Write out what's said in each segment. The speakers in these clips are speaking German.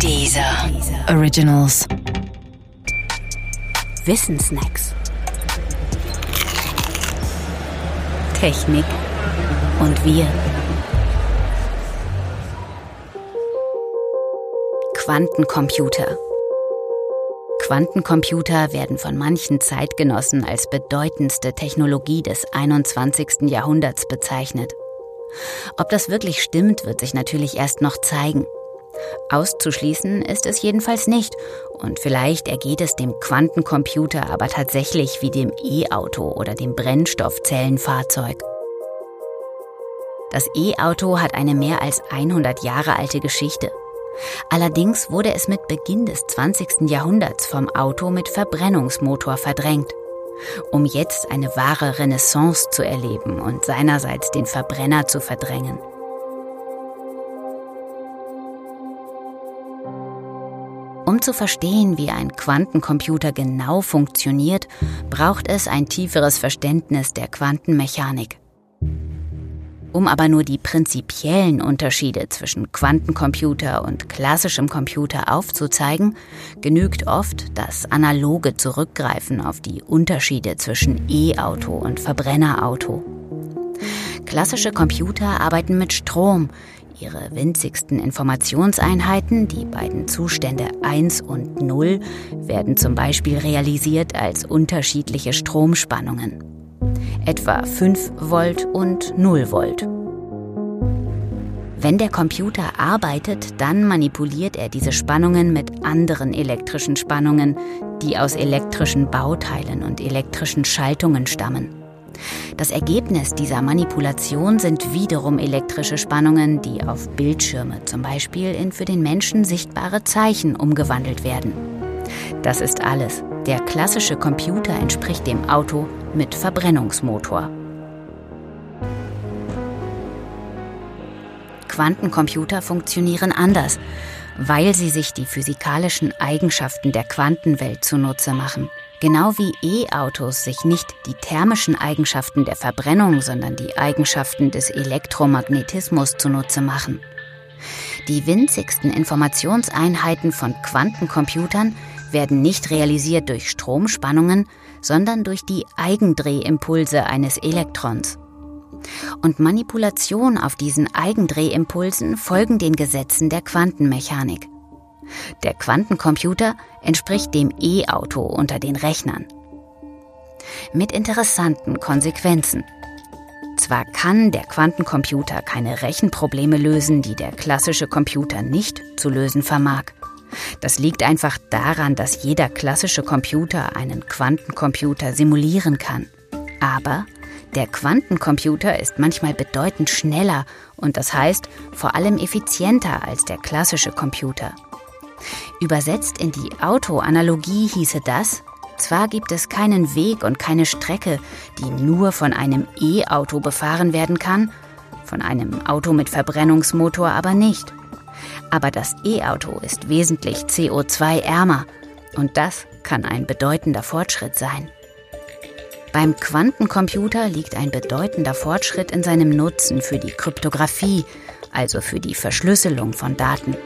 Dieser Originals. Wissensnacks. Technik und wir. Quantencomputer. Quantencomputer werden von manchen Zeitgenossen als bedeutendste Technologie des 21. Jahrhunderts bezeichnet. Ob das wirklich stimmt, wird sich natürlich erst noch zeigen. Auszuschließen ist es jedenfalls nicht. Und vielleicht ergeht es dem Quantencomputer aber tatsächlich wie dem E-Auto oder dem Brennstoffzellenfahrzeug. Das E-Auto hat eine mehr als 100 Jahre alte Geschichte. Allerdings wurde es mit Beginn des 20. Jahrhunderts vom Auto mit Verbrennungsmotor verdrängt, um jetzt eine wahre Renaissance zu erleben und seinerseits den Verbrenner zu verdrängen. Um zu verstehen, wie ein Quantencomputer genau funktioniert, braucht es ein tieferes Verständnis der Quantenmechanik. Um aber nur die prinzipiellen Unterschiede zwischen Quantencomputer und klassischem Computer aufzuzeigen, genügt oft das analoge Zurückgreifen auf die Unterschiede zwischen E-Auto und Verbrennerauto. Klassische Computer arbeiten mit Strom, Ihre winzigsten Informationseinheiten, die beiden Zustände 1 und 0, werden zum Beispiel realisiert als unterschiedliche Stromspannungen. Etwa 5 Volt und 0 Volt. Wenn der Computer arbeitet, dann manipuliert er diese Spannungen mit anderen elektrischen Spannungen, die aus elektrischen Bauteilen und elektrischen Schaltungen stammen. Das Ergebnis dieser Manipulation sind wiederum elektrische Spannungen, die auf Bildschirme zum Beispiel in für den Menschen sichtbare Zeichen umgewandelt werden. Das ist alles. Der klassische Computer entspricht dem Auto mit Verbrennungsmotor. Quantencomputer funktionieren anders, weil sie sich die physikalischen Eigenschaften der Quantenwelt zunutze machen. Genau wie E-Autos sich nicht die thermischen Eigenschaften der Verbrennung, sondern die Eigenschaften des Elektromagnetismus zunutze machen. Die winzigsten Informationseinheiten von Quantencomputern werden nicht realisiert durch Stromspannungen, sondern durch die Eigendrehimpulse eines Elektrons. Und Manipulation auf diesen Eigendrehimpulsen folgen den Gesetzen der Quantenmechanik. Der Quantencomputer entspricht dem E-Auto unter den Rechnern. Mit interessanten Konsequenzen. Zwar kann der Quantencomputer keine Rechenprobleme lösen, die der klassische Computer nicht zu lösen vermag. Das liegt einfach daran, dass jeder klassische Computer einen Quantencomputer simulieren kann. Aber der Quantencomputer ist manchmal bedeutend schneller und das heißt vor allem effizienter als der klassische Computer. Übersetzt in die Autoanalogie hieße das, zwar gibt es keinen Weg und keine Strecke, die nur von einem E-Auto befahren werden kann, von einem Auto mit Verbrennungsmotor aber nicht. Aber das E-Auto ist wesentlich CO2-ärmer und das kann ein bedeutender Fortschritt sein. Beim Quantencomputer liegt ein bedeutender Fortschritt in seinem Nutzen für die Kryptographie, also für die Verschlüsselung von Daten.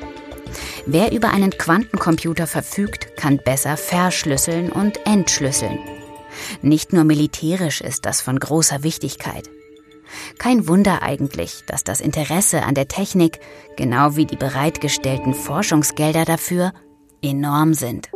Wer über einen Quantencomputer verfügt, kann besser verschlüsseln und entschlüsseln. Nicht nur militärisch ist das von großer Wichtigkeit. Kein Wunder eigentlich, dass das Interesse an der Technik, genau wie die bereitgestellten Forschungsgelder dafür, enorm sind.